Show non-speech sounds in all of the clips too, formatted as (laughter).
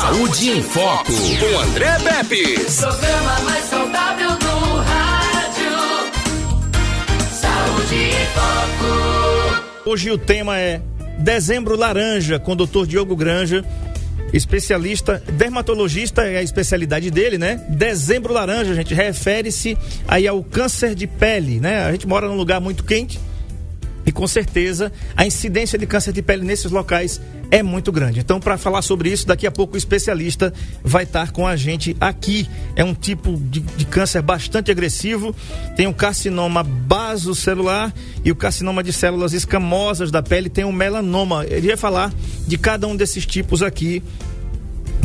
Saúde em Foco, com André Pepe. Programa mais saudável do rádio. Saúde em Foco. Hoje o tema é Dezembro Laranja, com o Dr. Diogo Granja, especialista, dermatologista é a especialidade dele, né? Dezembro Laranja, gente, refere-se aí ao câncer de pele, né? A gente mora num lugar muito quente e com certeza a incidência de câncer de pele nesses locais é muito grande. Então, para falar sobre isso, daqui a pouco o especialista vai estar com a gente aqui. É um tipo de, de câncer bastante agressivo. Tem o carcinoma basocelular e o carcinoma de células escamosas da pele. Tem o melanoma. Ele vai falar de cada um desses tipos aqui.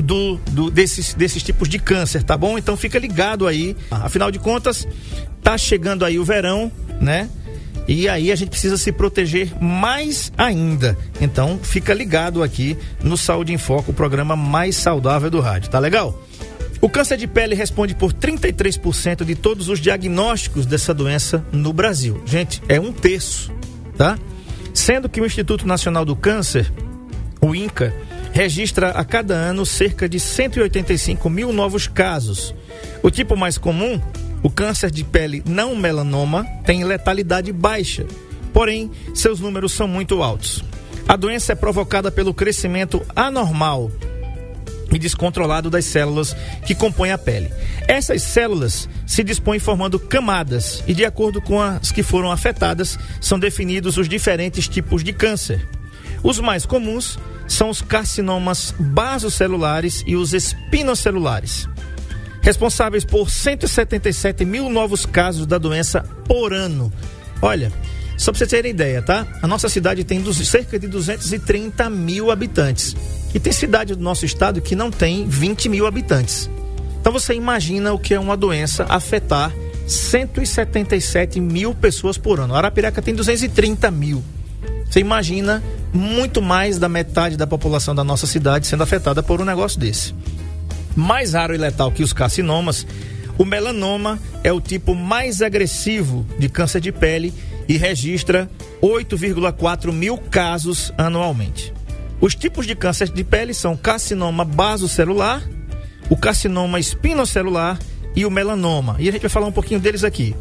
Do, do, desses, desses tipos de câncer, tá bom? Então fica ligado aí. Afinal de contas, tá chegando aí o verão, né? E aí a gente precisa se proteger mais ainda. Então fica ligado aqui no Saúde em Foco, o programa mais saudável do rádio. Tá legal? O câncer de pele responde por 33% de todos os diagnósticos dessa doença no Brasil. Gente, é um terço, tá? Sendo que o Instituto Nacional do Câncer, o INCA, registra a cada ano cerca de 185 mil novos casos. O tipo mais comum o câncer de pele não melanoma tem letalidade baixa, porém, seus números são muito altos. A doença é provocada pelo crescimento anormal e descontrolado das células que compõem a pele. Essas células se dispõem formando camadas e, de acordo com as que foram afetadas, são definidos os diferentes tipos de câncer. Os mais comuns são os carcinomas basocelulares e os espinocelulares responsáveis por 177 mil novos casos da doença por ano. Olha, só para vocês terem ideia, tá? A nossa cidade tem cerca de 230 mil habitantes. E tem cidade do nosso estado que não tem 20 mil habitantes. Então você imagina o que é uma doença afetar 177 mil pessoas por ano. A Arapiraca tem 230 mil. Você imagina muito mais da metade da população da nossa cidade sendo afetada por um negócio desse mais raro e letal que os carcinomas, o melanoma é o tipo mais agressivo de câncer de pele e registra 8,4 mil casos anualmente. Os tipos de câncer de pele são carcinoma basocelular, o carcinoma espinocelular e o melanoma. E a gente vai falar um pouquinho deles aqui.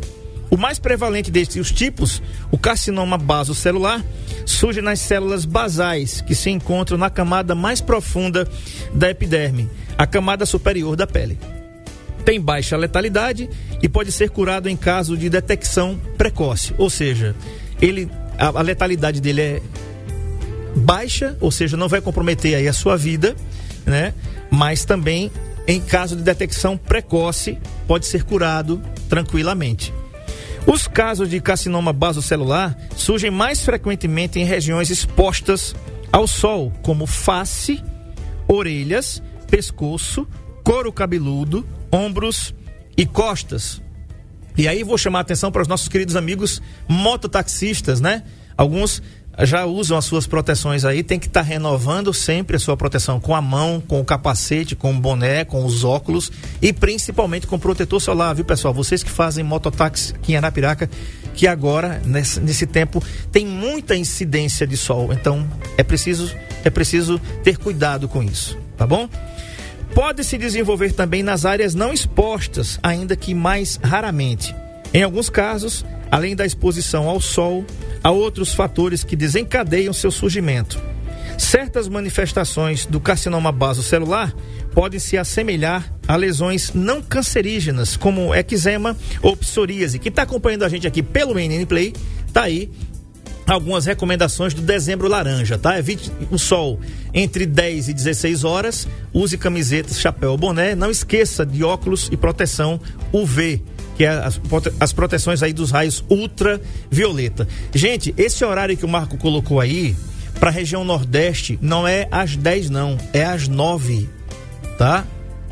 O mais prevalente destes tipos, o carcinoma basocelular, surge nas células basais, que se encontram na camada mais profunda da epiderme, a camada superior da pele. Tem baixa letalidade e pode ser curado em caso de detecção precoce, ou seja, ele a, a letalidade dele é baixa, ou seja, não vai comprometer aí a sua vida, né? Mas também em caso de detecção precoce pode ser curado tranquilamente. Os casos de carcinoma basocelular surgem mais frequentemente em regiões expostas ao sol, como face, orelhas pescoço, couro cabeludo, ombros e costas. E aí vou chamar a atenção para os nossos queridos amigos mototaxistas, né? Alguns já usam as suas proteções aí, tem que estar tá renovando sempre a sua proteção com a mão, com o capacete, com o boné, com os óculos e principalmente com protetor solar, viu pessoal? Vocês que fazem mototáxi aqui em Anapiraca, que agora, nesse, nesse tempo, tem muita incidência de sol, então é preciso, é preciso ter cuidado com isso, tá bom? pode se desenvolver também nas áreas não expostas, ainda que mais raramente. Em alguns casos, além da exposição ao sol, há outros fatores que desencadeiam seu surgimento. Certas manifestações do carcinoma basocelular podem se assemelhar a lesões não cancerígenas, como eczema ou psoríase. Quem está acompanhando a gente aqui pelo NN Play, tá aí algumas recomendações do dezembro laranja, tá? Evite o sol entre 10 e 16 horas, use camisetas, chapéu, boné, não esqueça de óculos e proteção UV, que é as, as proteções aí dos raios ultravioleta. Gente, esse horário que o Marco colocou aí, para a região Nordeste, não é às 10 não, é às 9, tá?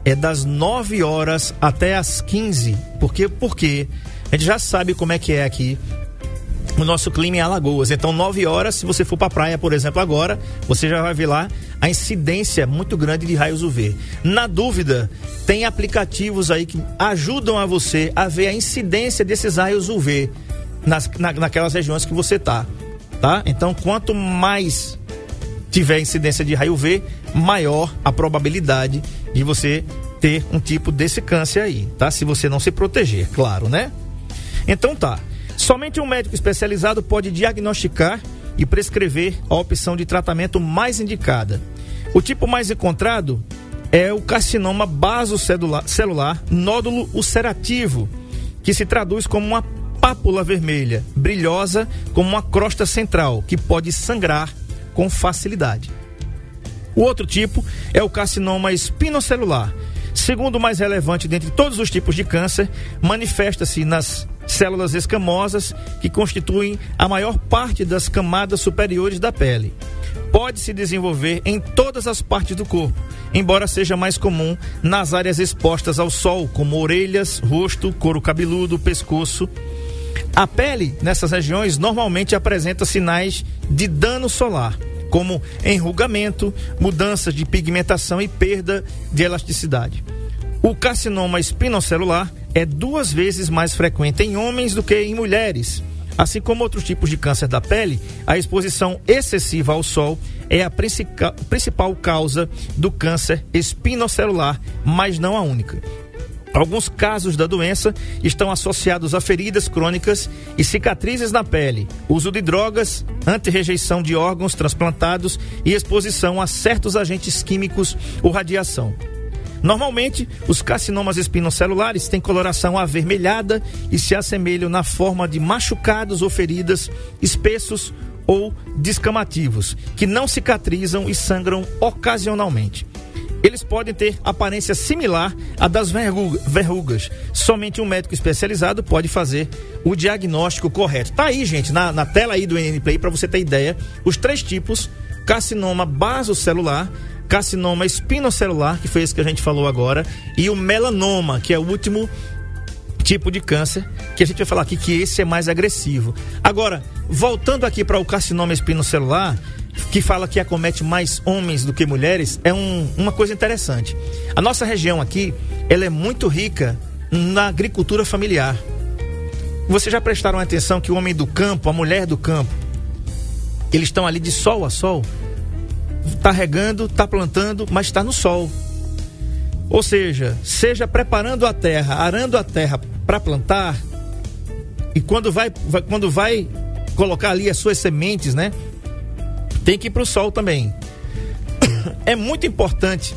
É das 9 horas até às 15. Por quê? Porque a gente já sabe como é que é aqui o nosso clima em Alagoas. Então, 9 horas, se você for para a praia, por exemplo, agora, você já vai ver lá a incidência muito grande de raios UV. Na dúvida, tem aplicativos aí que ajudam a você a ver a incidência desses raios UV nas, na, naquelas regiões que você tá, tá? Então, quanto mais tiver incidência de raio UV, maior a probabilidade de você ter um tipo desse câncer aí, tá? Se você não se proteger, claro, né? Então tá. Somente um médico especializado pode diagnosticar e prescrever a opção de tratamento mais indicada. O tipo mais encontrado é o carcinoma basocelular nódulo ulcerativo, que se traduz como uma pápula vermelha, brilhosa como uma crosta central, que pode sangrar com facilidade. O outro tipo é o carcinoma espinocelular. Segundo o mais relevante dentre todos os tipos de câncer, manifesta-se nas células escamosas que constituem a maior parte das camadas superiores da pele. Pode se desenvolver em todas as partes do corpo, embora seja mais comum nas áreas expostas ao sol, como orelhas, rosto, couro cabeludo, pescoço. A pele nessas regiões normalmente apresenta sinais de dano solar como enrugamento, mudanças de pigmentação e perda de elasticidade. O carcinoma espinocelular é duas vezes mais frequente em homens do que em mulheres. Assim como outros tipos de câncer da pele, a exposição excessiva ao sol é a principal causa do câncer espinocelular, mas não a única. Alguns casos da doença estão associados a feridas crônicas e cicatrizes na pele, uso de drogas, antirrejeição de órgãos transplantados e exposição a certos agentes químicos ou radiação. Normalmente, os carcinomas espinocelulares têm coloração avermelhada e se assemelham na forma de machucados ou feridas espessos ou descamativos, que não cicatrizam e sangram ocasionalmente eles podem ter aparência similar à das verrugas. Somente um médico especializado pode fazer o diagnóstico correto. Tá aí, gente, na, na tela aí do NN Play, para você ter ideia, os três tipos: carcinoma basocelular, carcinoma espinocelular, que foi esse que a gente falou agora, e o melanoma, que é o último tipo de câncer, que a gente vai falar aqui que esse é mais agressivo. Agora, voltando aqui para o carcinoma espinocelular, que fala que acomete mais homens do que mulheres, é um, uma coisa interessante. A nossa região aqui, ela é muito rica na agricultura familiar. Vocês já prestaram atenção que o homem do campo, a mulher do campo, eles estão ali de sol a sol, tá regando, tá plantando, mas está no sol. Ou seja, seja preparando a terra, arando a terra para plantar, e quando vai, vai, quando vai colocar ali as suas sementes, né? Tem que ir para o sol também. (coughs) É muito importante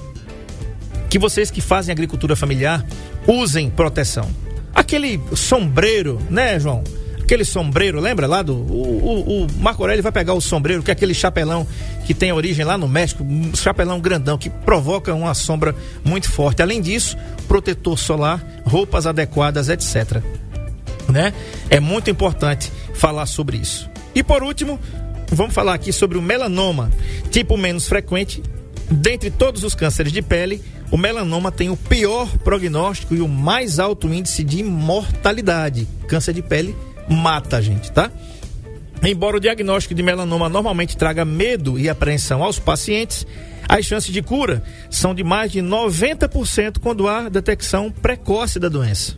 que vocês que fazem agricultura familiar usem proteção. Aquele sombreiro, né, João? Aquele sombreiro, lembra lá do. O, o, o Marco Aurélio vai pegar o sombreiro, que é aquele chapelão que tem origem lá no México, um chapelão grandão, que provoca uma sombra muito forte. Além disso, protetor solar, roupas adequadas, etc. Né? É muito importante falar sobre isso. E por último, vamos falar aqui sobre o melanoma, tipo menos frequente. Dentre todos os cânceres de pele, o melanoma tem o pior prognóstico e o mais alto índice de mortalidade. Câncer de pele mata a gente, tá? Embora o diagnóstico de melanoma normalmente traga medo e apreensão aos pacientes, as chances de cura são de mais de 90% quando há detecção precoce da doença.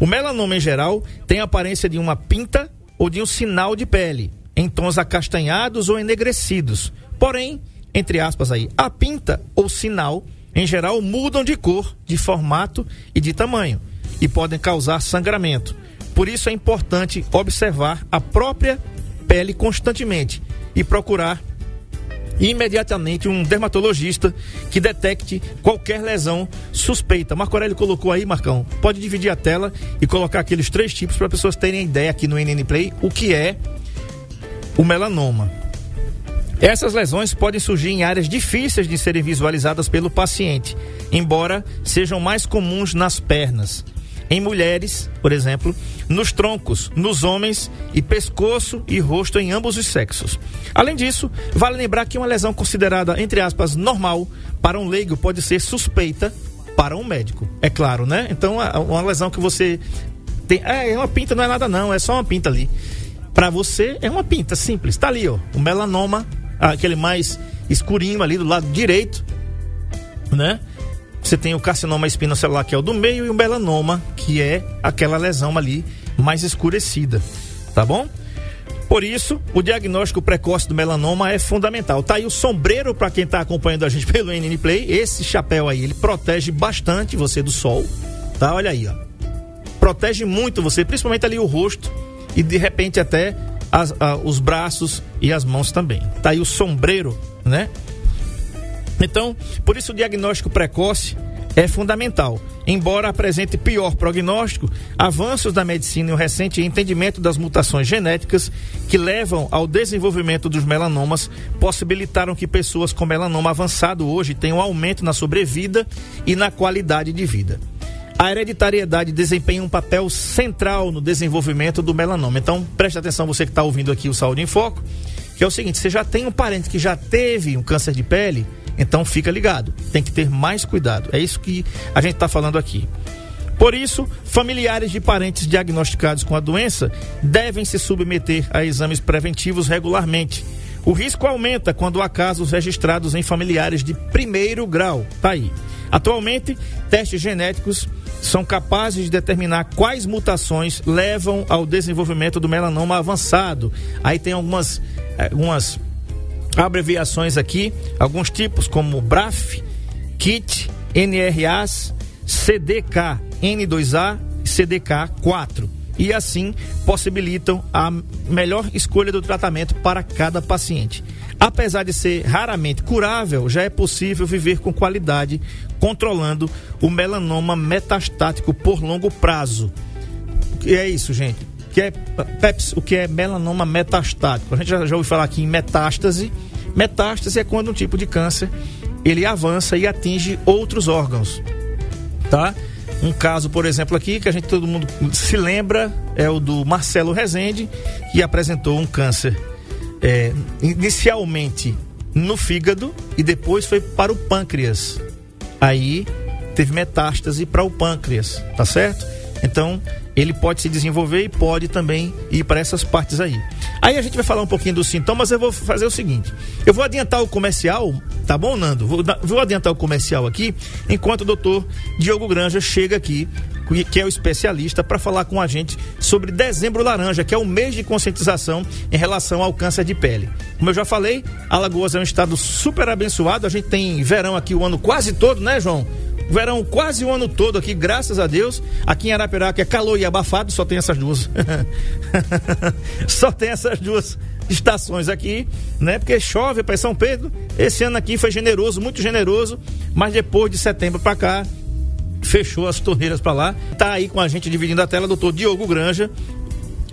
O melanoma em geral tem a aparência de uma pinta ou de um sinal de pele, em tons acastanhados ou enegrecidos. Porém, entre aspas aí, a pinta ou sinal, em geral, mudam de cor, de formato e de tamanho e podem causar sangramento. Por isso é importante observar a própria pele constantemente e procurar imediatamente um dermatologista que detecte qualquer lesão suspeita. Marco Aurélio colocou aí, Marcão, pode dividir a tela e colocar aqueles três tipos para pessoas terem ideia aqui no NN Play o que é o melanoma. Essas lesões podem surgir em áreas difíceis de serem visualizadas pelo paciente, embora sejam mais comuns nas pernas. Em mulheres, por exemplo, nos troncos, nos homens e pescoço e rosto em ambos os sexos. Além disso, vale lembrar que uma lesão considerada, entre aspas, normal para um leigo pode ser suspeita para um médico. É claro, né? Então, uma lesão que você tem. É, uma pinta não é nada, não, é só uma pinta ali. Para você é uma pinta simples. Tá ali, ó, o melanoma, aquele mais escurinho ali do lado direito, né? Você tem o carcinoma espinocelular que é o do meio e o melanoma, que é aquela lesão ali mais escurecida, tá bom? Por isso, o diagnóstico precoce do melanoma é fundamental. Tá aí o sombreiro para quem está acompanhando a gente (laughs) pelo NN Play. Esse chapéu aí, ele protege bastante você do sol, tá? Olha aí, ó. Protege muito você, principalmente ali o rosto e de repente até as, a, os braços e as mãos também. Tá aí o sombreiro, né? Então, por isso o diagnóstico precoce é fundamental. Embora apresente pior prognóstico, avanços da medicina e o recente entendimento das mutações genéticas que levam ao desenvolvimento dos melanomas possibilitaram que pessoas com melanoma avançado hoje tenham aumento na sobrevida e na qualidade de vida. A hereditariedade desempenha um papel central no desenvolvimento do melanoma. Então, preste atenção, você que está ouvindo aqui o Saúde em Foco, que é o seguinte: você já tem um parente que já teve um câncer de pele então fica ligado, tem que ter mais cuidado. É isso que a gente está falando aqui. Por isso, familiares de parentes diagnosticados com a doença devem se submeter a exames preventivos regularmente. O risco aumenta quando há casos registrados em familiares de primeiro grau. Tá aí. Atualmente, testes genéticos são capazes de determinar quais mutações levam ao desenvolvimento do melanoma avançado. Aí tem algumas, eh, algumas abreviações aqui, alguns tipos como BRAF, KIT, NRAs, CDK, N2A e CDK4. E assim possibilitam a melhor escolha do tratamento para cada paciente. Apesar de ser raramente curável, já é possível viver com qualidade, controlando o melanoma metastático por longo prazo. E é isso, gente que é PEPS, o que é melanoma metastático. A gente já, já ouviu falar aqui em metástase. Metástase é quando um tipo de câncer ele avança e atinge outros órgãos, tá? Um caso, por exemplo, aqui que a gente todo mundo se lembra é o do Marcelo Rezende, que apresentou um câncer é, inicialmente no fígado e depois foi para o pâncreas. Aí teve metástase para o pâncreas, tá certo? Então, ele pode se desenvolver e pode também ir para essas partes aí. Aí a gente vai falar um pouquinho dos sintomas, eu vou fazer o seguinte. Eu vou adiantar o comercial, tá bom, Nando? Vou, vou adiantar o comercial aqui, enquanto o doutor Diogo Granja chega aqui, que é o especialista, para falar com a gente sobre dezembro laranja, que é o mês de conscientização em relação ao câncer de pele. Como eu já falei, Alagoas é um estado super abençoado, a gente tem verão aqui o ano quase todo, né, João? verão quase o ano todo aqui, graças a Deus. Aqui em Arapiraca é calor e abafado, só tem essas duas. (laughs) só tem essas duas estações aqui, né? Porque chove para São Pedro. Esse ano aqui foi generoso, muito generoso, mas depois de setembro para cá fechou as torneiras para lá. Tá aí com a gente dividindo a tela, doutor Diogo Granja,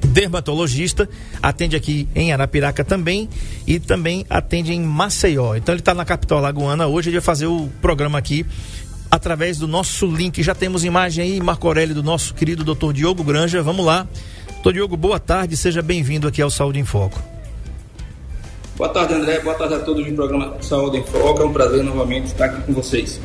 dermatologista, atende aqui em Arapiraca também e também atende em Maceió. Então ele está na capital lagoana hoje, ele vai fazer o programa aqui através do nosso link. Já temos imagem aí, Marco Aurélio, do nosso querido doutor Diogo Granja. Vamos lá. Doutor Diogo, boa tarde, seja bem-vindo aqui ao Saúde em Foco. Boa tarde, André. Boa tarde a todos do programa Saúde em Foco. É um prazer novamente estar aqui com vocês.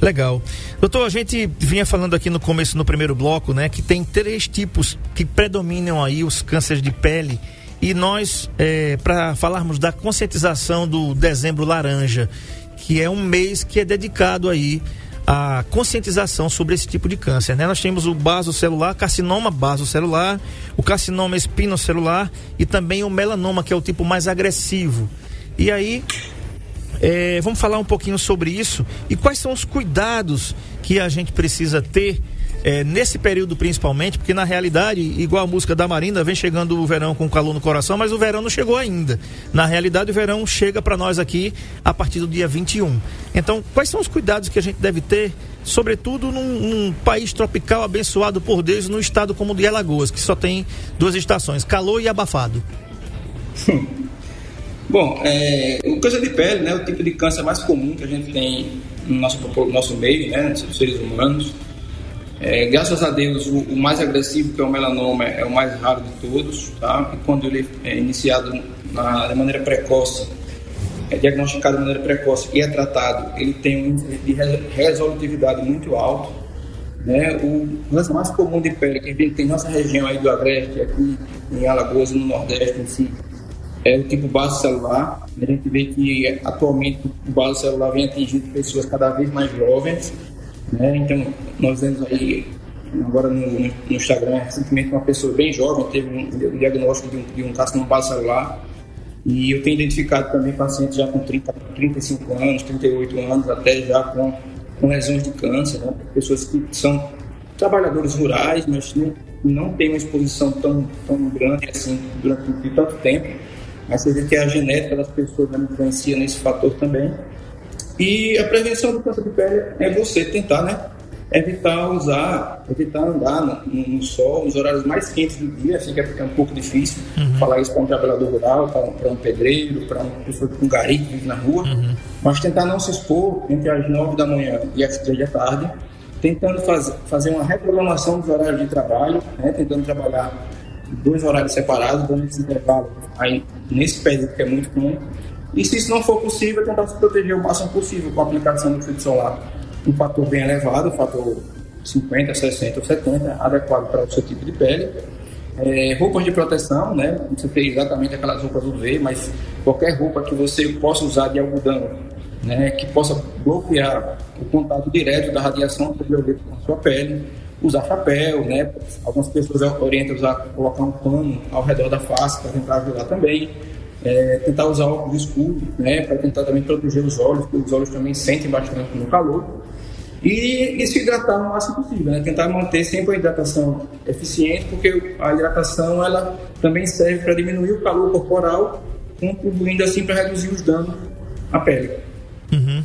Legal. Doutor, a gente vinha falando aqui no começo, no primeiro bloco, né, que tem três tipos que predominam aí os cânceres de pele. E nós, é, para falarmos da conscientização do dezembro laranja, que é um mês que é dedicado aí a conscientização sobre esse tipo de câncer. Né? Nós temos o basocelular, carcinoma basocelular, o carcinoma espinocelular e também o melanoma, que é o tipo mais agressivo. E aí, é, vamos falar um pouquinho sobre isso e quais são os cuidados que a gente precisa ter é, nesse período principalmente, porque na realidade, igual a música da Marina, vem chegando o verão com calor no coração, mas o verão não chegou ainda. Na realidade, o verão chega para nós aqui a partir do dia 21. Então, quais são os cuidados que a gente deve ter, sobretudo num, num país tropical abençoado por Deus, no estado como o de Alagoas, que só tem duas estações, calor e abafado? (laughs) Bom, é, o câncer de pele, né, o tipo de câncer mais comum que a gente tem no nosso, no nosso meio, né, nos seres humanos. É, graças a Deus, o, o, mais agressivo, que é o melanoma, é o mais raro de todos, tá? E quando ele é iniciado na, de maneira precoce, é diagnosticado de maneira precoce e é tratado, ele tem um índice de resolutividade muito alto. Né? O câncer mais comum de pele que a gente tem nossa região aí do Agreste, aqui em Alagoas, no Nordeste em si, é o tipo base celular. A gente vê que atualmente o base celular vem atingindo pessoas cada vez mais jovens né? Então, nós vemos aí agora no, no, Instagram, recentemente uma pessoa bem jovem teve um, um diagnóstico de um, de um base celular. E eu tenho identificado também pacientes já com 30, 35 anos, 38 anos, até já com, com lesões de câncer, né? pessoas que são trabalhadores rurais, mas não, não têm uma exposição tão, tão grande assim durante tanto tempo. Mas você vê que a genética das pessoas né, influencia nesse fator também. E a prevenção do câncer de pele é você tentar, né? Evitar usar, evitar andar no, no sol, nos horários mais quentes do dia, assim que é um pouco difícil uhum. falar isso para um trabalhador rural, para um pedreiro, para uma pessoa com um que vive na rua, uhum. mas tentar não se expor entre as nove da manhã e as três da tarde, tentando faz, fazer uma reprogramação dos horários de trabalho, né? tentando trabalhar dois horários separados, dando esse intervalo aí nesse período que é muito comum e se isso não for possível, tentar se proteger o máximo possível com a aplicação do filtro solar. Um fator bem elevado, fator 50, 60 ou 70, adequado para o seu tipo de pele. É, roupas de proteção, né? Não precisa ter exatamente aquelas roupas UV, mas qualquer roupa que você possa usar de algodão, né? Que possa bloquear o contato direto da radiação ultravioleta com a sua pele. Usar chapéu, né? Algumas pessoas orientam a usar, colocar um pano ao redor da face para tentar ajudar também é, tentar usar óculos escuros, né, para tentar também proteger os olhos, porque os olhos também sentem bastante no calor. E, e se hidratar o máximo possível, né? tentar manter sempre a hidratação eficiente, porque a hidratação ela também serve para diminuir o calor corporal, contribuindo assim para reduzir os danos à pele. Uhum.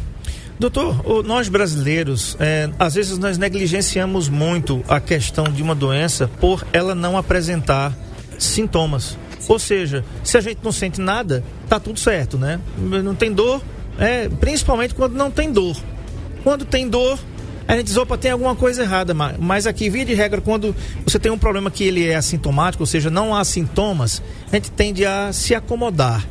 Doutor, nós brasileiros, é, às vezes nós negligenciamos muito a questão de uma doença por ela não apresentar sintomas. Ou seja, se a gente não sente nada, tá tudo certo, né? Não tem dor, é, principalmente quando não tem dor. Quando tem dor, a gente diz, opa, tem alguma coisa errada, mas aqui, via de regra, quando você tem um problema que ele é assintomático, ou seja, não há sintomas, a gente tende a se acomodar.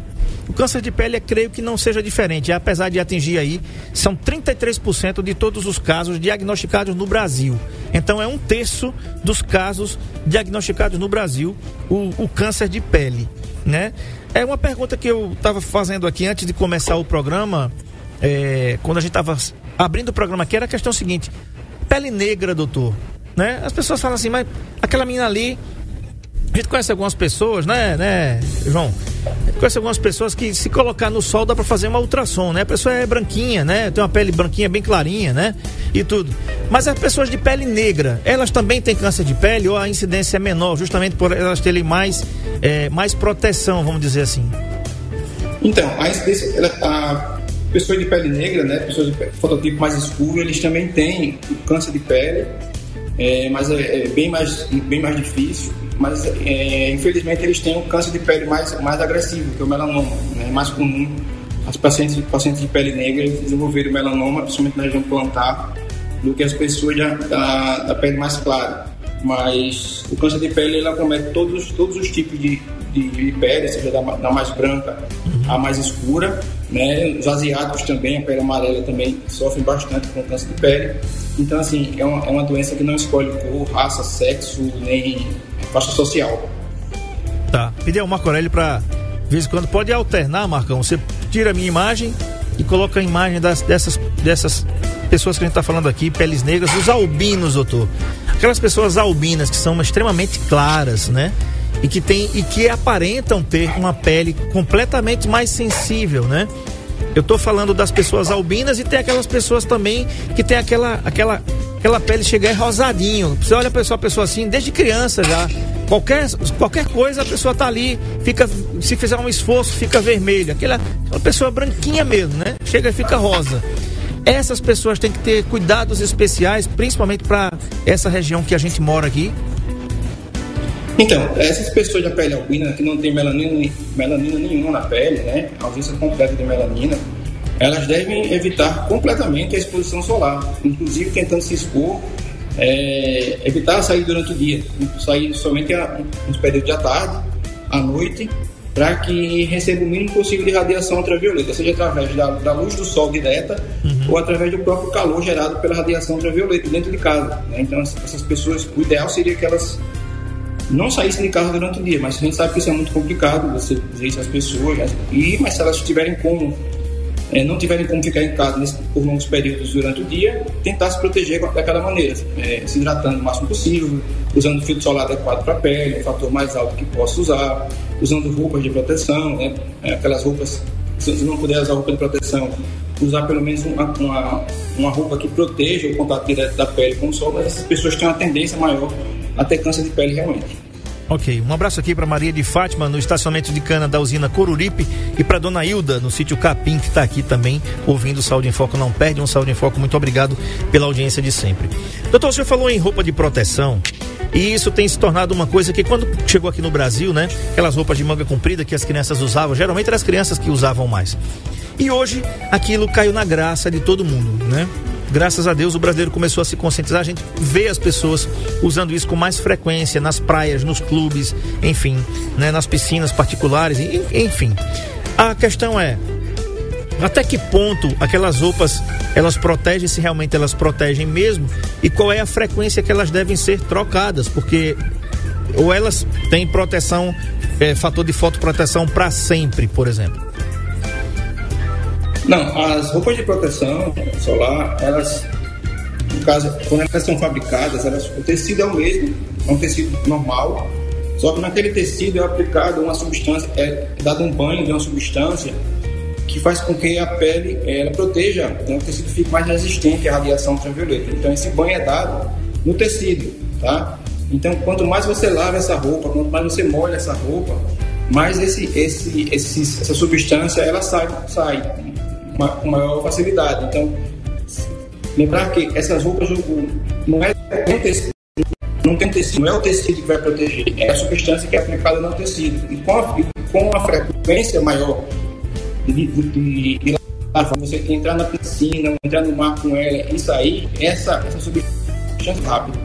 O câncer de pele, creio que não seja diferente, apesar de atingir aí, são 33% de todos os casos diagnosticados no Brasil. Então é um terço dos casos diagnosticados no Brasil, o, o câncer de pele, né? É uma pergunta que eu estava fazendo aqui antes de começar o programa, é, quando a gente estava abrindo o programa aqui, era a questão seguinte, pele negra, doutor, né? As pessoas falam assim, mas aquela menina ali a gente conhece algumas pessoas, né, né, João? A gente conhece algumas pessoas que se colocar no sol dá para fazer uma ultrassom, né? A pessoa é branquinha, né? Tem uma pele branquinha bem clarinha, né? E tudo. Mas as pessoas de pele negra, elas também têm câncer de pele ou a incidência é menor, justamente por elas terem mais, é, mais proteção, vamos dizer assim? Então, a incidência, ela, a pessoa de pele negra, né? Pessoas de fototipo mais escuro, eles também têm câncer de pele, é, mas é, é bem mais, bem mais difícil mas é, infelizmente eles têm um câncer de pele mais, mais agressivo, que é o melanoma, né? mais comum as pacientes, pacientes de pele negra desenvolverem melanoma, principalmente na região plantar, do que as pessoas da, da, da, pele mais clara. Mas o câncer de pele ele acomete todos, todos os tipos de, de, de pele, seja da, da mais branca à mais escura. Né? Os asiáticos também, a pele amarela também sofrem bastante com câncer de pele. Então, assim, é uma, é uma doença que não escolhe cor, raça, sexo, nem faixa social. Tá. Pedir ao Marco Aurélio para, de vez em quando, pode alternar, Marcão. Você tira a minha imagem e coloca a imagem das, dessas, dessas pessoas que a gente está falando aqui, peles negras, os albinos, doutor. Aquelas pessoas albinas que são extremamente claras, né? E que, tem, e que aparentam ter uma pele completamente mais sensível, né? Eu estou falando das pessoas albinas e tem aquelas pessoas também que tem aquela, aquela aquela pele chega aí rosadinho. Você olha a pessoa, a pessoa assim, desde criança já. Qualquer, qualquer coisa a pessoa tá ali, fica, se fizer um esforço, fica vermelha. Aquela, aquela pessoa branquinha mesmo, né? Chega e fica rosa. Essas pessoas têm que ter cuidados especiais, principalmente para essa região que a gente mora aqui. Então, essas pessoas da pele albina que não tem melanina, melanina nenhuma na pele, né? Ausência completa de melanina, elas devem evitar completamente a exposição solar, inclusive tentando se expor, é, evitar sair durante o dia, sair somente a, nos períodos da tarde, à noite, para que receba o mínimo possível de radiação ultravioleta, seja através da, da luz do sol direta uhum. ou através do próprio calor gerado pela radiação ultravioleta dentro de casa. Né? Então, essas pessoas, o ideal seria que elas não saíssem de casa durante o dia, mas a gente sabe que isso é muito complicado, você dizer isso às pessoas, né? e, mas se elas tiverem como é, não tiverem como ficar em casa nesse, por longos períodos durante o dia, tentar se proteger daquela maneira, é, se hidratando o máximo possível, usando filtro solar adequado para a pele, o fator mais alto que possa usar, usando roupas de proteção, né, é, aquelas roupas, se não puder usar roupa de proteção, usar pelo menos uma, uma, uma roupa que proteja o contato direto da pele com o sol, mas essas pessoas têm uma tendência maior a ter câncer de pele realmente. Ok, um abraço aqui para Maria de Fátima no estacionamento de cana da usina Coruripe e para Dona Hilda no sítio Capim que está aqui também ouvindo Saúde em Foco. Não perde um Saúde em Foco. Muito obrigado pela audiência de sempre. Doutor, o senhor falou em roupa de proteção. E isso tem se tornado uma coisa que quando chegou aqui no Brasil, né? Aquelas roupas de manga comprida que as crianças usavam, geralmente eram as crianças que usavam mais. E hoje aquilo caiu na graça de todo mundo, né? Graças a Deus o brasileiro começou a se conscientizar, a gente vê as pessoas usando isso com mais frequência nas praias, nos clubes, enfim, né, nas piscinas particulares, enfim. A questão é até que ponto aquelas roupas elas protegem se realmente elas protegem mesmo e qual é a frequência que elas devem ser trocadas, porque ou elas têm proteção, é, fator de fotoproteção para sempre, por exemplo. Não, as roupas de proteção solar, elas, no caso, quando elas são fabricadas, elas, o tecido é o mesmo, é um tecido normal, só que naquele tecido é aplicado uma substância, é dado um banho de uma substância que faz com que a pele ela proteja, né, o tecido fique mais resistente à radiação ultravioleta. Então esse banho é dado no tecido, tá? Então quanto mais você lava essa roupa, quanto mais você molha essa roupa, mais esse, esse, esse essa substância ela sai, sai com maior facilidade. Então, lembrar que essas roupas não é um tecido, não tem tecido, não é o tecido que vai proteger, é a substância que é aplicada no tecido. E com a, com a frequência maior de, de, de, de você entrar na piscina, entrar no mar com ela e sair, essa, essa substância é rápida.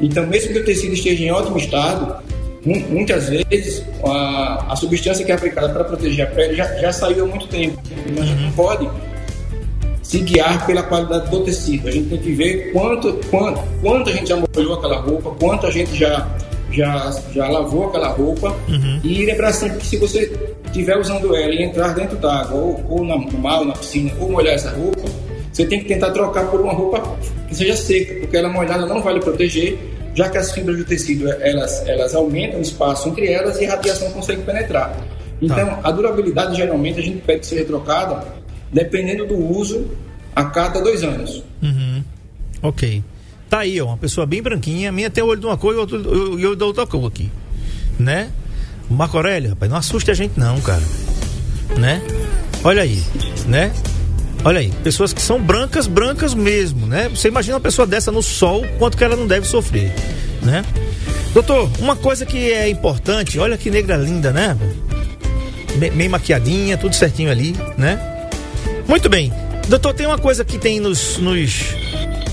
Então, mesmo que o tecido esteja em ótimo estado, muitas vezes a, a substância que é aplicada para proteger a pele já, já saiu há muito tempo. Mas a gente não pode se guiar pela qualidade do tecido. A gente tem que ver quanto, quanto, quanto a gente já molhou aquela roupa, quanto a gente já, já, já lavou aquela roupa. Uhum. E lembrar sempre que se você estiver usando ela e entrar dentro d'água, ou, ou na, no mar, ou na piscina, ou molhar essa roupa, você tem que tentar trocar por uma roupa que seja seca, porque ela molhada não vai lhe proteger já que as fibras do tecido elas, elas aumentam o espaço entre elas e a radiação consegue penetrar. Então, tá. a durabilidade geralmente a gente pede ser trocada dependendo do uso a cada dois anos. Uhum. Ok. Tá aí, ó, uma pessoa bem branquinha. A minha tem o olho de uma cor e o outro, e o da outra cor aqui. Né? Marco Aurélio, rapaz, não assuste a gente não, cara. Né? Olha aí, né? Olha aí, pessoas que são brancas, brancas mesmo, né? Você imagina uma pessoa dessa no sol, quanto que ela não deve sofrer, né? Doutor, uma coisa que é importante, olha que negra linda, né? Bem, maquiadinha, tudo certinho ali, né? Muito bem. Doutor, tem uma coisa que tem nos. nos...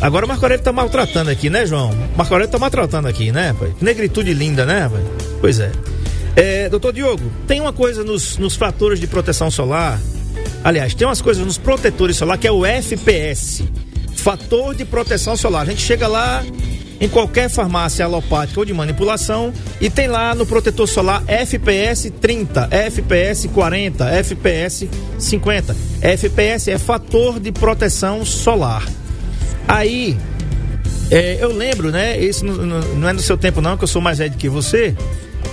Agora o Marco Aurélio tá maltratando aqui, né, João? Marco Aurélio tá maltratando aqui, né, pai? Negritude linda, né, pai? Pois é. é. Doutor Diogo, tem uma coisa nos, nos fatores de proteção solar Aliás, tem umas coisas nos protetores solar que é o FPS, fator de proteção solar. A gente chega lá em qualquer farmácia alopática ou de manipulação e tem lá no protetor solar FPS 30, FPS 40, FPS 50. FPS é fator de proteção solar. Aí, é, eu lembro, né? Isso não, não, é no seu tempo, não, que eu sou mais velho que você.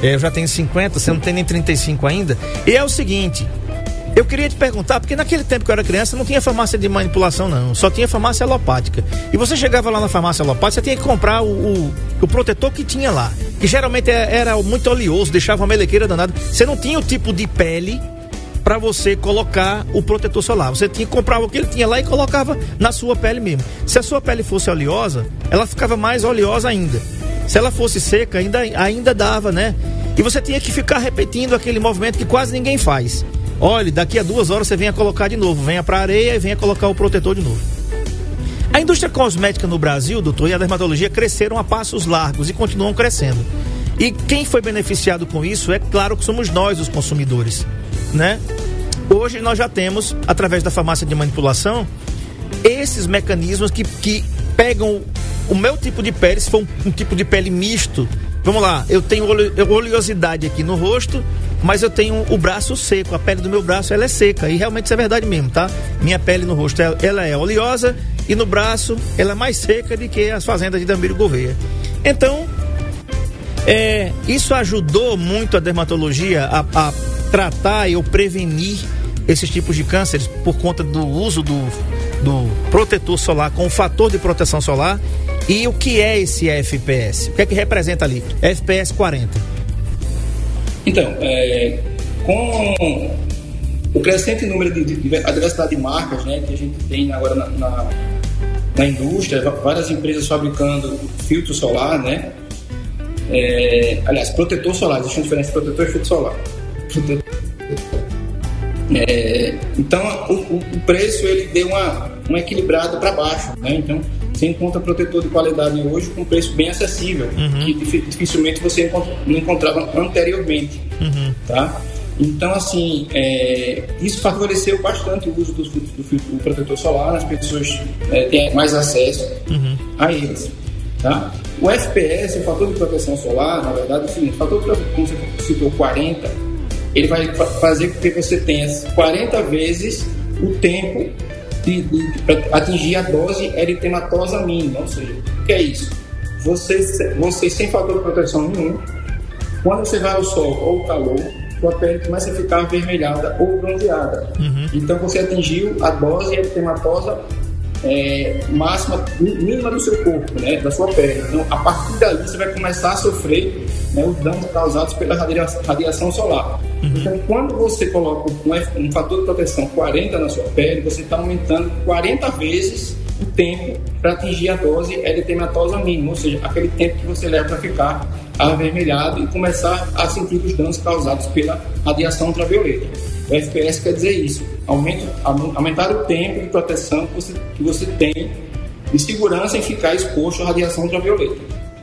É, eu já tenho 50, você não tem nem 35 ainda. E é o seguinte: eu queria te perguntar, porque naquele tempo que eu era criança não tinha farmácia de manipulação, não. Só tinha farmácia alopática. E você chegava lá na farmácia alopática, você tinha que comprar o, o, o protetor que tinha lá. Que geralmente é, era muito oleoso, deixava uma melequeira danada. Você não tinha o tipo de pele para você colocar o protetor solar. Você tinha que comprar o que ele tinha lá e colocava na sua pele mesmo. Se a sua pele fosse oleosa, ela ficava mais oleosa ainda. Se ela fosse seca, ainda, ainda dava, né? E você tinha que ficar repetindo aquele movimento que quase ninguém faz. Olha, daqui a duas horas você venha colocar de novo. Venha para areia e venha colocar o protetor de novo. A indústria cosmética no Brasil, doutor, e a dermatologia cresceram a passos largos e continuam crescendo. E quem foi beneficiado com isso é claro que somos nós, os consumidores, né? Hoje nós já temos, através da farmácia de manipulação, esses mecanismos que, que pegam o meu tipo de pele, se for um, um tipo de pele misto. Vamos lá, eu tenho oleosidade aqui no rosto mas eu tenho o braço seco, a pele do meu braço ela é seca, e realmente isso é verdade mesmo, tá? Minha pele no rosto ela, é oleosa e no braço ela é mais seca do que as fazendas de Damiro Gouveia. Então, é, isso ajudou muito a dermatologia a, a tratar ou prevenir esses tipos de cânceres por conta do uso do, do protetor solar com o fator de proteção solar. E o que é esse FPS? O que é que representa ali? FPS 40. Então, é, com o crescente número de, de, a diversidade de marcas né, que a gente tem agora na, na, na indústria, várias empresas fabricando filtro solar, né? É, aliás, protetor solar, existe uma diferença entre protetor e filtro solar. É, então, o, o, preço ele deu uma, uma equilibrada para baixo, né? Então, você encontra protetor de qualidade hoje com preço bem acessível, uhum. que dificilmente você não encontrava anteriormente, uhum. tá? Então, assim, é, isso favoreceu bastante o uso do, do, do protetor solar, as pessoas é, têm mais acesso uhum. a eles, tá? O FPS, o fator de proteção solar, na verdade, é o seguinte, o fator de como você citou 40, ele vai fazer com que você tenha 40 vezes o tempo de, de, atingir a dose eritematosa mínima. Ou seja, o que é isso? Você, você sem fator de proteção nenhum, quando você vai ao sol ou calor, sua pele começa a ficar avermelhada ou bronzeada. Uhum. Então você atingiu a dose eritematosa é, máxima, mínima do seu corpo, né, da sua pele. Então, a partir daí, você vai começar a sofrer né, os danos causados pela radiação solar. Uhum. Então, quando você coloca um, um fator de proteção 40 na sua pele, você está aumentando 40 vezes o tempo para atingir a dose eritematosa mínima, ou seja, aquele tempo que você leva para ficar avermelhado e começar a sentir os danos causados pela radiação ultravioleta. O FPS quer dizer isso, aumenta, aumentar o tempo de proteção que você, que você tem de segurança em ficar exposto à radiação ultravioleta.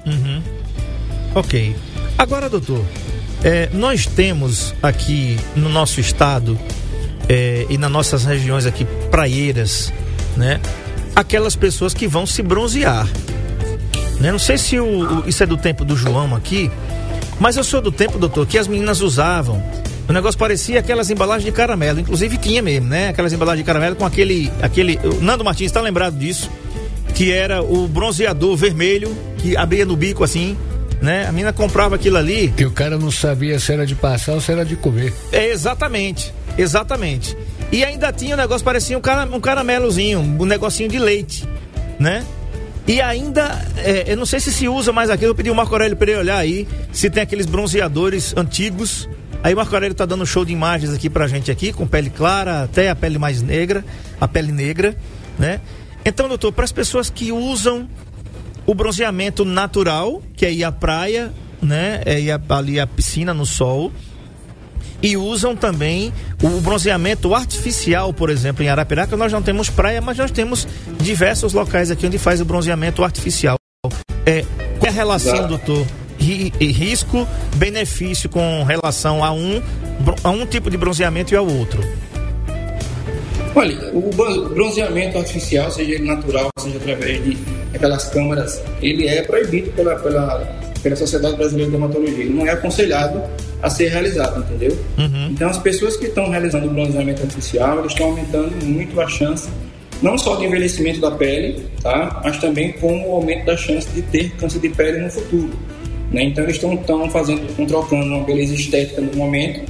Uhum. Ok. Agora, doutor, é, nós temos aqui no nosso estado é, e nas nossas regiões aqui praieiras, né? Aquelas pessoas que vão se bronzear. Né? Não sei se o, o, isso é do tempo do João aqui, mas eu sou do tempo, doutor, que as meninas usavam o negócio parecia aquelas embalagens de caramelo, inclusive tinha mesmo, né? Aquelas embalagens de caramelo com aquele. aquele o Nando Martins está lembrado disso, que era o bronzeador vermelho que abria no bico assim, né? A menina comprava aquilo ali. Que o cara não sabia se era de passar ou se era de comer. É, exatamente, exatamente. E ainda tinha o um negócio, parecia um, cara, um caramelozinho, um negocinho de leite, né? E ainda, é, eu não sei se se usa mais aquilo, eu pedi o Marco Aurélio para ele olhar aí, se tem aqueles bronzeadores antigos Aí o Marco Aurélio tá dando show de imagens aqui pra gente aqui, com pele clara, até a pele mais negra, a pele negra, né? Então, doutor, para as pessoas que usam o bronzeamento natural, que é ir à praia, né? É ir ali à piscina no sol, e usam também o bronzeamento artificial, por exemplo, em Arapiraca, nós não temos praia, mas nós temos diversos locais aqui onde faz o bronzeamento artificial. É, qual é a relação, doutor, risco-benefício com relação a um, a um tipo de bronzeamento e ao outro? Olha, o bronzeamento artificial, seja ele natural, seja através de aquelas câmaras, ele é proibido pela, pela, pela Sociedade Brasileira de Dermatologia. Ele não é aconselhado a ser realizado, entendeu? Uhum. Então, as pessoas que estão realizando o bronzeamento artificial, eles estão aumentando muito a chance não só do envelhecimento da pele, tá? mas também com o aumento da chance de ter câncer de pele no futuro. Né? Então eles estão fazendo, estão trocando uma beleza estética no momento,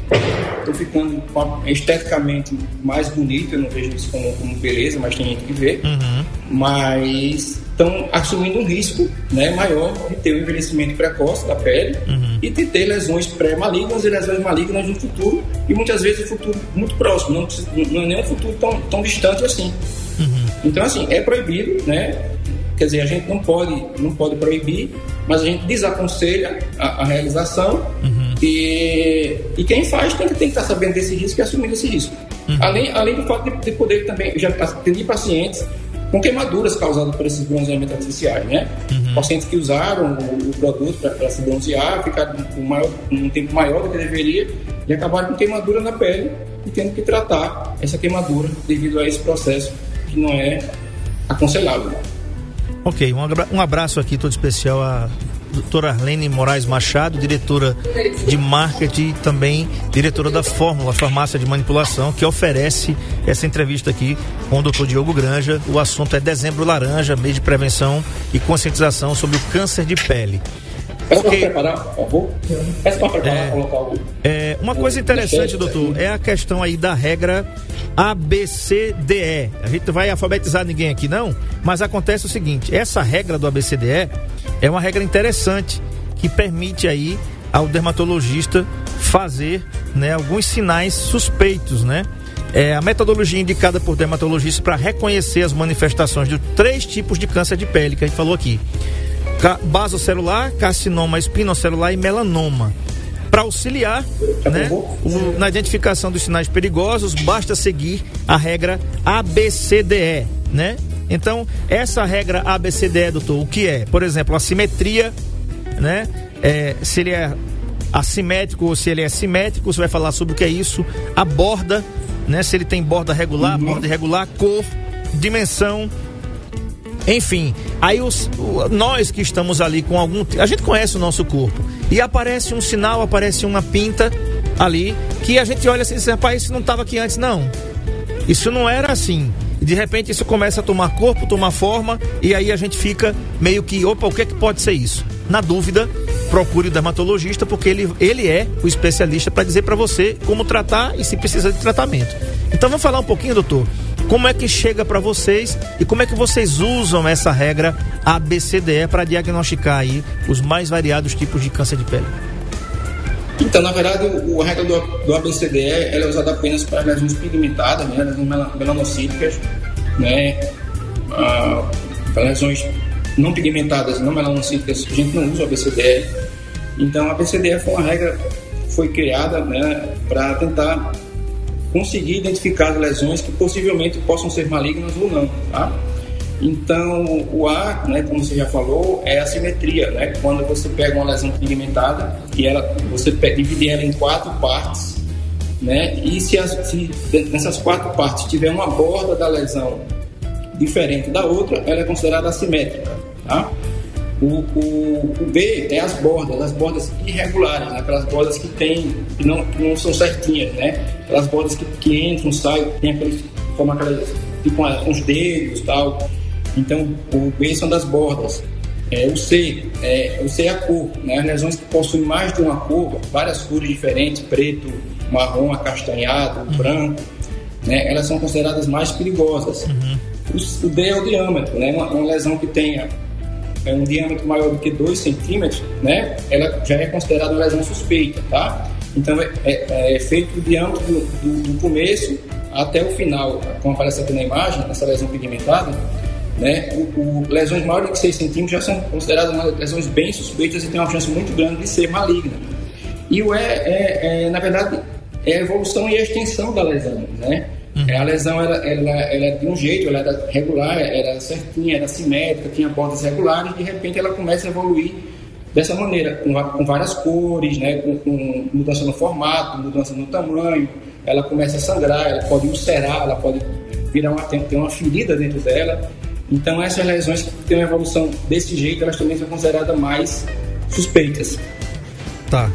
estão ficando esteticamente mais bonito, eu não vejo isso como, como beleza, mas tem gente que vê, uhum. mas estão assumindo um risco né, maior de ter um envelhecimento precoce da pele uhum. e de ter lesões pré-malignas e lesões malignas no futuro, e muitas vezes no futuro muito próximo, não, não é nem um futuro tão, tão distante assim. Uhum. Então, assim, é proibido, né? Quer dizer, a gente não pode, não pode proibir, mas a gente desaconselha a, a realização uhum. e, e quem faz tem que, tem que estar sabendo desse risco e assumir esse risco. Uhum. Além, além do fato de, de poder também, já atendi pacientes com queimaduras causadas por esses bronzeamentos artificiais, né? Uhum. Pacientes que usaram o, o produto para se bronzear, ficaram um, maior, um tempo maior do que deveria e acabaram com queimadura na pele e tendo que tratar essa queimadura devido a esse processo que não é aconselhável. Ok, um abraço aqui todo especial a doutora Arlene Moraes Machado, diretora de marketing e também diretora da Fórmula, farmácia de manipulação, que oferece essa entrevista aqui com o doutor Diogo Granja. O assunto é dezembro laranja, mês de prevenção e conscientização sobre o câncer de pele. Peço para preparar, por favor. Peço para preparar, É. colocar o. É, uma coisa interessante, doutor, é a questão aí da regra ABCDE. A gente não vai alfabetizar ninguém aqui, não, mas acontece o seguinte: essa regra do ABCDE é uma regra interessante que permite aí ao dermatologista fazer né, alguns sinais suspeitos, né? É a metodologia indicada por dermatologistas para reconhecer as manifestações de três tipos de câncer de pele que a gente falou aqui: basocelular, carcinoma espinocelular e melanoma. Para auxiliar né, o- na identificação dos sinais perigosos, basta seguir a regra ABCDE, né? Então, essa regra ABCDE, doutor, o que é? Por exemplo, a simetria, né? É, se ele é assimétrico ou se ele é simétrico, você vai falar sobre o que é isso. A borda, né? Se ele tem borda regular, borda irregular, cor, dimensão, enfim, aí os, nós que estamos ali com algum. A gente conhece o nosso corpo. E aparece um sinal, aparece uma pinta ali, que a gente olha assim e diz, rapaz, isso não estava aqui antes, não. Isso não era assim. E de repente isso começa a tomar corpo, tomar forma, e aí a gente fica meio que, opa, o que, é que pode ser isso? Na dúvida, procure o dermatologista, porque ele, ele é o especialista para dizer para você como tratar e se precisa de tratamento. Então vamos falar um pouquinho, doutor, como é que chega para vocês e como é que vocês usam essa regra ABCDE para diagnosticar aí os mais variados tipos de câncer de pele? Então, na verdade, o, a regra do, do ABCDE é usada apenas para lesões pigmentadas, né, lesões mela- melanocíticas, né, ah, lesões não pigmentadas, não melanocíticas, a gente não usa o ABCDE. Então, a ABCDE foi uma regra foi criada né, para tentar conseguir identificar as lesões que possivelmente possam ser malignas ou não, tá? Então, o A, né, como você já falou, é a simetria, né? Quando você pega uma lesão pigmentada e ela, você divide ela em quatro partes, né? E se, as, se nessas quatro partes tiver uma borda da lesão diferente da outra, ela é considerada assimétrica, tá? O, o, o B é as bordas, as bordas irregulares, né? aquelas bordas que tem, que não, que não são certinhas, né? Aquelas bordas que, que entram, saem, tem aqueles, como aquelas, tipo uns dedos tal. Então, o B são das bordas. É, o C, é, o C é a cor, né? As lesões que possuem mais de uma cor, várias cores diferentes, preto, marrom, acastanhado, branco, né? Elas são consideradas mais perigosas. O, o D é o diâmetro, né? Uma, uma lesão que tenha é um diâmetro maior do que 2 centímetros, né? Ela já é considerada uma lesão suspeita, tá? Então é, é, é feito o diâmetro do, do- do começo até o final, como aparece aqui na imagem, essa lesão pigmentada, né? O, o- lesões maiores que 6 centímetros já são consideradas lesões bem suspeitas e tem uma chance muito grande de ser maligna. E o E, é, é, na verdade, é a evolução e a extensão da lesão, né? É, A lesão ela, ela, ela é de um jeito, ela era regular, era certinha, era simétrica, tinha bordas regulares, e de repente ela começa a evoluir dessa maneira, com, com várias cores, né? com, com mudança no formato, mudança no tamanho, ela começa a sangrar, ela pode ulcerar, ela pode virar uma, ter uma ferida dentro dela. Então essas lesões que têm uma evolução desse jeito, elas também são consideradas mais suspeitas. Tá.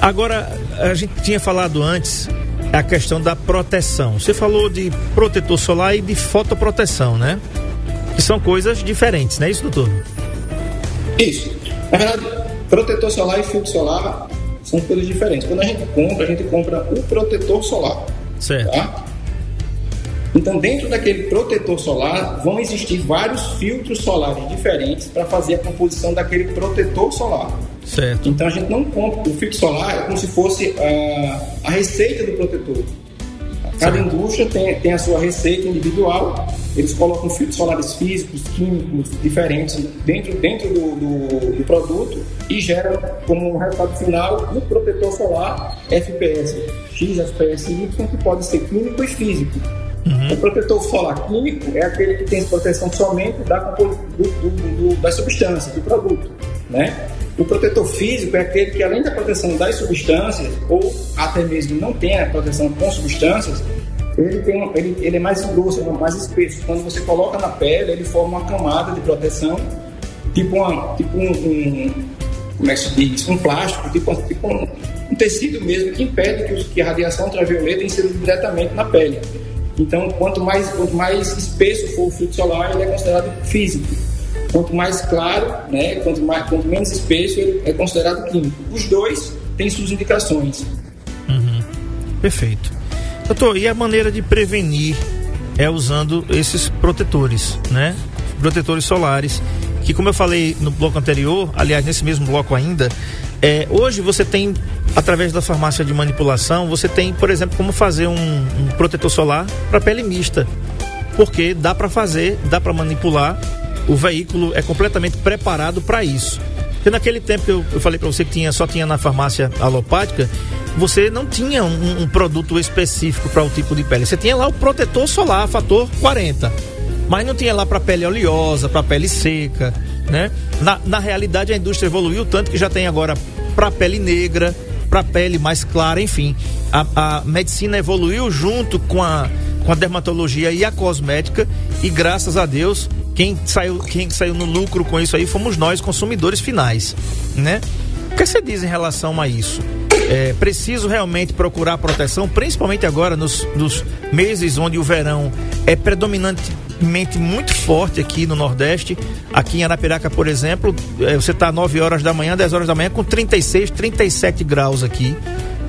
Agora, a gente tinha falado antes a questão da proteção. Você falou de protetor solar e de fotoproteção, né? Que são coisas diferentes, não é isso, doutor? Isso. Na verdade, protetor solar e filtro solar são coisas diferentes. Quando a gente compra, a gente compra o protetor solar. Certo. Tá? Então, dentro daquele protetor solar, vão existir vários filtros solares diferentes para fazer a composição daquele protetor solar. Certo. Então, a gente não compra o filtro solar é como se fosse ah, a receita do protetor. Cada Certo. indústria tem, tem a sua receita individual, eles colocam filtros solares físicos, químicos diferentes dentro, dentro do, do, do produto e geram como resultado final um protetor solar FPS X, FPS Y, que pode ser químico e físico. O protetor solar químico é aquele que tem proteção somente da, do, do, do, das substâncias, do produto. Né? O protetor físico é aquele que, além da proteção das substâncias, ou até mesmo não tem a proteção com substâncias, ele, tem, ele, ele é mais grosso, é mais espesso. Quando você coloca na pele, ele forma uma camada de proteção, tipo, uma, tipo um, um, como é que se diz, um plástico, tipo, tipo um, um tecido mesmo que impede que, que a radiação ultravioleta incida diretamente na pele. Então, quanto mais, quanto mais espesso for o filtro solar, ele é considerado físico. Quanto mais claro, né, quanto, mais, quanto menos espesso, ele é considerado químico. Os dois têm suas indicações. Uhum. Perfeito. Doutor, e a maneira de prevenir é usando esses protetores, né? Protetores solares, que como eu falei no bloco anterior, aliás, nesse mesmo bloco ainda, é, hoje você tem, através da farmácia de manipulação, você tem, por exemplo, como fazer um, um protetor solar para pele mista. Porque dá para fazer, dá para manipular, o veículo é completamente preparado para isso. Porque naquele tempo que eu, eu falei para você que tinha, só tinha na farmácia alopática, você não tinha um, um produto específico para o tipo de pele. Você tinha lá o protetor solar, fator 40. Mas não tinha lá para pele oleosa, para pele seca, né? Na, na realidade, a indústria evoluiu tanto que já tem agora para pele negra, para pele mais clara, enfim. A, a medicina evoluiu junto com a, com a dermatologia e a cosmética e graças a Deus quem saiu, quem saiu no lucro com isso aí fomos nós, consumidores finais, né? O que você diz em relação a isso? É preciso realmente procurar proteção, principalmente agora nos, nos meses onde o verão é predominantemente muito forte aqui no Nordeste. Aqui em Arapiraca, por exemplo, é, você está 9 horas da manhã, 10 horas da manhã, com 36, 37 graus aqui.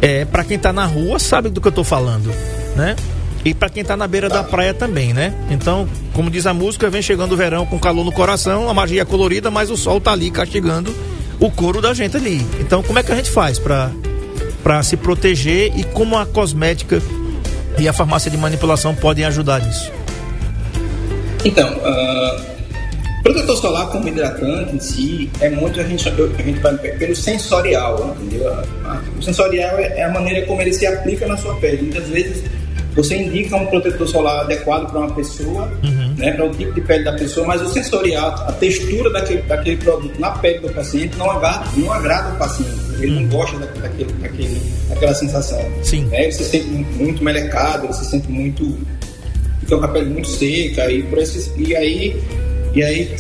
É, para quem está na rua, sabe do que eu estou falando, né? E para quem tá na beira da praia também, né? Então, como diz a música, vem chegando o verão com calor no coração, a magia é colorida, mas o sol tá ali castigando o couro da gente ali. Então, como é que a gente faz para para se proteger e como a cosmética e a farmácia de manipulação podem ajudar nisso? Então, uh, protetor solar como hidratante em si é muito a gente, a gente vai pelo sensorial, entendeu? O sensorial é a maneira como ele se aplica na sua pele. Muitas vezes você indica um protetor solar adequado para uma pessoa, uhum. né, para o tipo de pele da pessoa, mas o sensorial, a textura daquele, daquele produto na pele do paciente não agrada, não agrada o paciente. Ele uhum. não gosta daquele, daquele, daquela sensação. Sim. Né? Ele se sente muito melecado, ele se sente muito. fica com a pele muito seca, e, por esses, e aí. E aí,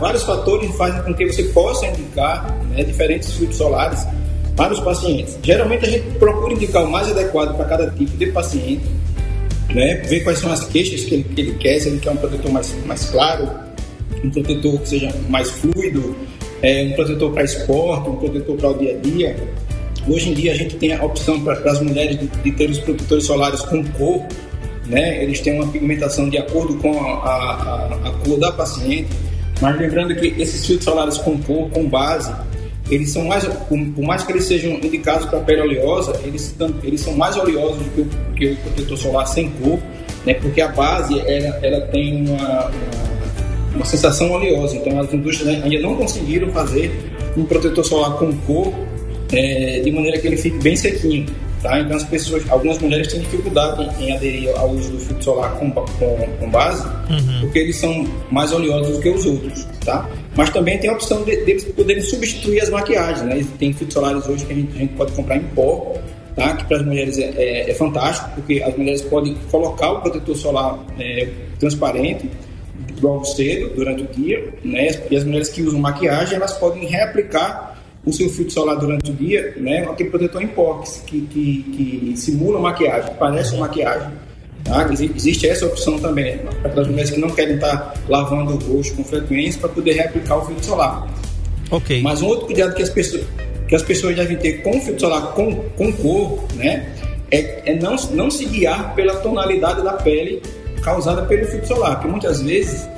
vários fatores fazem com que você possa indicar né, diferentes filtros solares para os pacientes. Geralmente a gente procura indicar o mais adequado para cada tipo de paciente né? Ver quais são as queixas que ele, que ele quer, se ele quer um protetor mais, mais claro, um protetor que seja mais fluido, é, um protetor para esporte, um protetor para o dia a dia. Hoje em dia a gente tem a opção para as mulheres de, de, ter os protetores solares com cor, né? Eles têm uma pigmentação de acordo com a, a, a cor da paciente. Mas lembrando que esses filtros solares com cor, com base, eles são mais, por mais que eles sejam indicados para pele oleosa, eles, eles são mais oleosos do que o, que o protetor solar sem cor, né? Porque a base ela, ela tem uma, uma, uma sensação oleosa. Então as indústrias ainda não conseguiram fazer um protetor solar com cor é, de maneira que ele fique bem sequinho. Tá? Então as pessoas, algumas mulheres têm dificuldade em, em aderir ao uso do filtro solar com, com, com base, uhum. porque eles são mais oleosos do que os outros, tá? Mas também tem a opção de, deles poderem substituir as maquiagens, né? Tem filtros solares hoje que a gente, a gente pode comprar em pó, tá? Que para as mulheres é, é, é, fantástico, porque as mulheres podem colocar o protetor solar é, transparente logo cedo, durante o dia, né? E as mulheres que usam maquiagem, elas podem reaplicar o seu filtro solar durante o dia, né? Aquele protetor em pó que, que, que simula maquiagem, parece uma maquiagem. Tá? Existe essa opção também para aquelas mulheres que não querem estar lavando o rosto com frequência para poder reaplicar o filtro solar. Ok. Mas um outro cuidado que as pessoas, que as pessoas devem ter com o filtro solar com, com cor, né? É, é não, não se guiar pela tonalidade da pele causada pelo filtro solar, porque muitas vezes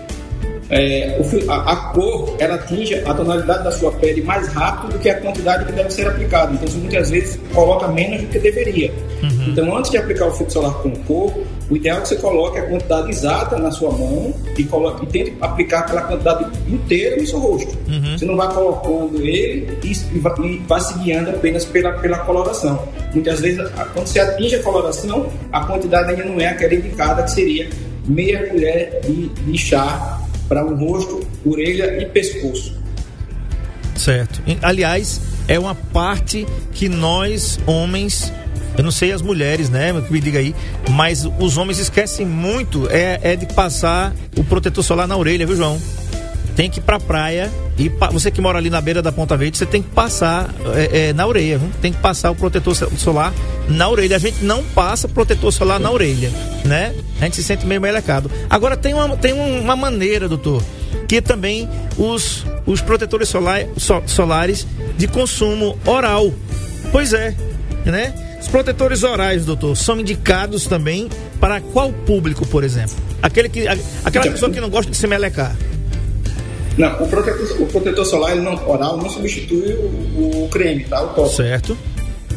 é, o, a, a, cor ela atinge a tonalidade da sua pele mais rápido do que a quantidade que deve ser aplicada. Então, isso muitas vezes coloca menos do que deveria. Uhum. Então, antes de aplicar o filtro solar com cor, o ideal é que você coloque a quantidade exata na sua mão e, coloque, e tente aplicar aquela quantidade inteira no seu rosto. Uhum. Você não vai colocando ele e, e, vai, e vai se guiando apenas pela, pela coloração. Muitas vezes, quando você atinge a coloração, a quantidade ainda não é aquela indicada, que seria meia colher de, de chá para o rosto, orelha e pescoço. Certo. Aliás, é uma parte que nós, homens, eu não sei as mulheres, né? Me diga aí, mas os homens esquecem muito é, é de passar o protetor solar na orelha, viu, João? tem que ir pra praia e pa- você que mora ali na beira da Ponta Verde, você tem que passar é, é, na orelha, viu? tem que passar o protetor so- solar na orelha. A gente não passa protetor solar na orelha, né? A gente se sente meio melecado. Agora tem uma, tem um- uma maneira, doutor, que também os, os protetores solar, so- solares de consumo oral. Pois é, né? Os protetores orais, doutor, são indicados também para qual público, por exemplo? Aquele que, aquela pessoa que não gosta de se melecar. Não, o protetor, o protetor solar ele não, oral não substitui o, o creme, tá? O top. Certo?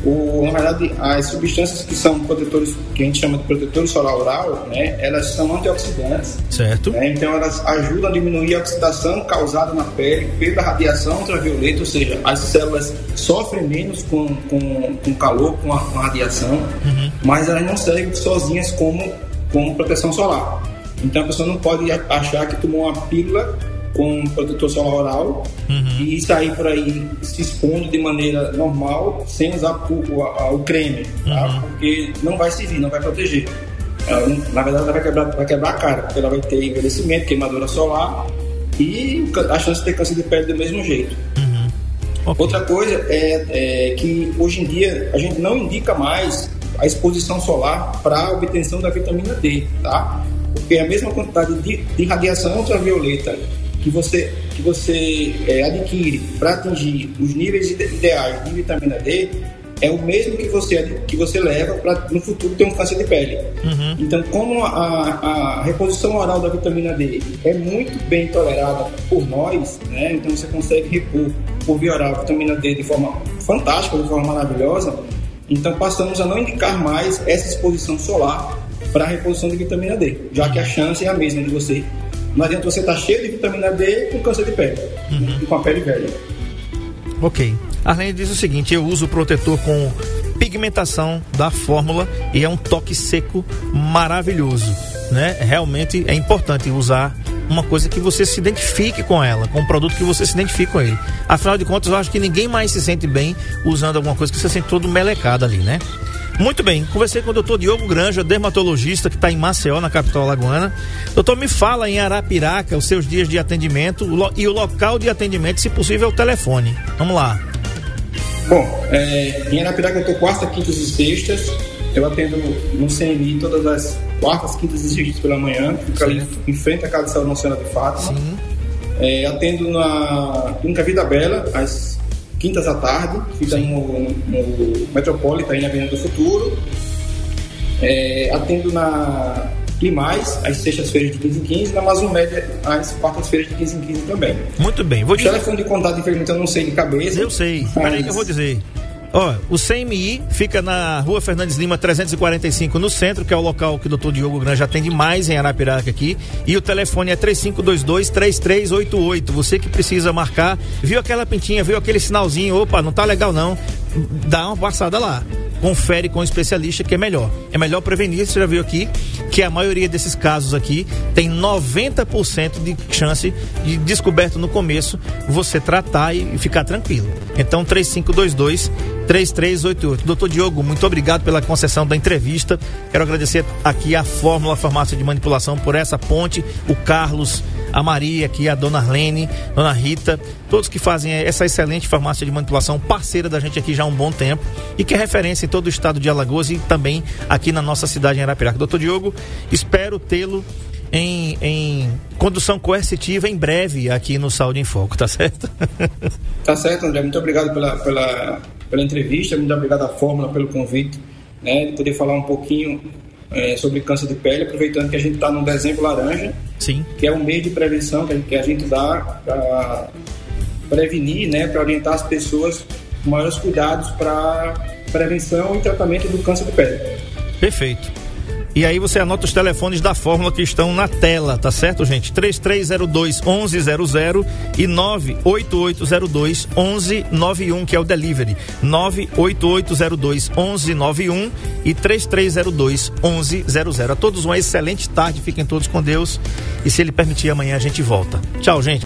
O, na verdade, as substâncias que são protetores, que a gente chama de protetor solar oral, né? Elas são antioxidantes. Certo. né? Então elas ajudam a diminuir a oxidação causada na pele pela radiação ultravioleta, ou seja, as células sofrem menos com, com, com calor, com a, com a radiação, mas elas não servem sozinhas como, como proteção solar. Então a pessoa não pode achar que tomou uma pílula com protetor solar oral e sair por aí se expondo de maneira normal sem usar o, o, a- o creme, tá? porque não vai servir, não vai proteger. Ela não- na verdade, ela vai quebrar, vai quebrar a cara, porque ela vai ter envelhecimento, queimadura solar e a chance de ter câncer de pele do mesmo jeito. Ok. Outra coisa é, é que hoje em dia a gente não indica mais a exposição solar para a obtenção da vitamina D, tá? Porque a mesma quantidade de, de radiação ultravioleta que você, que você é, adquire para atingir os níveis ide- ideais de vitamina D é o mesmo que você, que você leva para no futuro ter um câncer de pele. Então, como a, a reposição oral da vitamina D é muito bem tolerada por nós, né? então você consegue repor por via oral a vitamina D de forma fantástica, de forma maravilhosa, então passamos a não indicar mais essa exposição solar para a reposição de vitamina D, já que a chance é a mesma de você. Não adianta você estar cheio de vitamina D com câncer de pele e com a pele velha. Ok. Arlene diz o seguinte: eu uso o protetor com pigmentação da fórmula e é um toque seco maravilhoso, né? Realmente é importante usar uma coisa que você se identifique com ela, com um produto que você se identifique com ele. Afinal de contas, eu acho que ninguém mais se sente bem usando alguma coisa que você sente todo melecado ali, né? Muito bem, conversei com o doutor Diogo Granja, dermatologista que está em Maceió, na capital alagoana. Doutor, me fala em Arapiraca os seus dias de atendimento e o local de atendimento, se possível, é o telefone. Vamos lá. Bom, é, em Arapiraca eu estou quarta, quintas e sextas. Eu atendo no CNI todas as quartas, quintas e sextas pela manhã. Fico ali em frente à Casa de Saúde Senhora de Fátima. É, atendo na Clínica Vida Bela, às quintas à tarde. Fica no, no, no Metropolitan, aí na Avenida do Futuro. É, atendo na Climais, às sextas-feiras de 15 em 15. Na Amazon Média, às quartas-feiras de 15 em 15 também. Muito bem, vou O dizer. telefone de contato, infelizmente, eu não sei de cabeça. Eu sei. Peraí que eu vou dizer. Ó, o CMI fica na rua Fernandes Lima 345 no centro, que é o local que o doutor Diogo Granja atende mais em Arapiraca aqui. E o telefone é 3522-3388. Você que precisa marcar, viu aquela pintinha, viu aquele sinalzinho, opa, não tá legal não. Dá uma passada lá. Confere com o especialista que é melhor. É melhor prevenir, você já viu aqui, que a maioria desses casos aqui tem 90% de chance de descoberto no começo, você tratar e ficar tranquilo. Então 3522 3388. Doutor Diogo, muito obrigado pela concessão da entrevista. Quero agradecer aqui a Fórmula Farmácia de Manipulação por essa ponte, o Carlos, a Maria aqui, a Dona Arlene, Dona Rita, todos que fazem essa excelente farmácia de manipulação, parceira da gente aqui já há um bom tempo e que é referência em todo o estado de Alagoas e também aqui na nossa cidade em Arapiraca. Doutor Diogo, espero tê-lo em, em condução coercitiva em breve aqui no Saúde em Foco, tá certo? (laughs) Tá certo, André. Muito obrigado pela, pela, pela entrevista, muito obrigado à Fórmula pelo convite, né, de poder falar um pouquinho é, sobre câncer de pele, aproveitando que a gente está no dezembro laranja, Sim. que é um mês de prevenção que a gente, que a gente dá para prevenir, né, para orientar as pessoas com maiores cuidados para prevenção e tratamento do câncer de pele. Perfeito. E aí você anota os telefones da fórmula que estão na tela, tá certo, gente? 3302 1100 e 98802 1191, que é o delivery. 98802 1191 e 3302 1100. A todos uma excelente tarde, fiquem todos com Deus. E se ele permitir, amanhã a gente volta. Tchau, gente.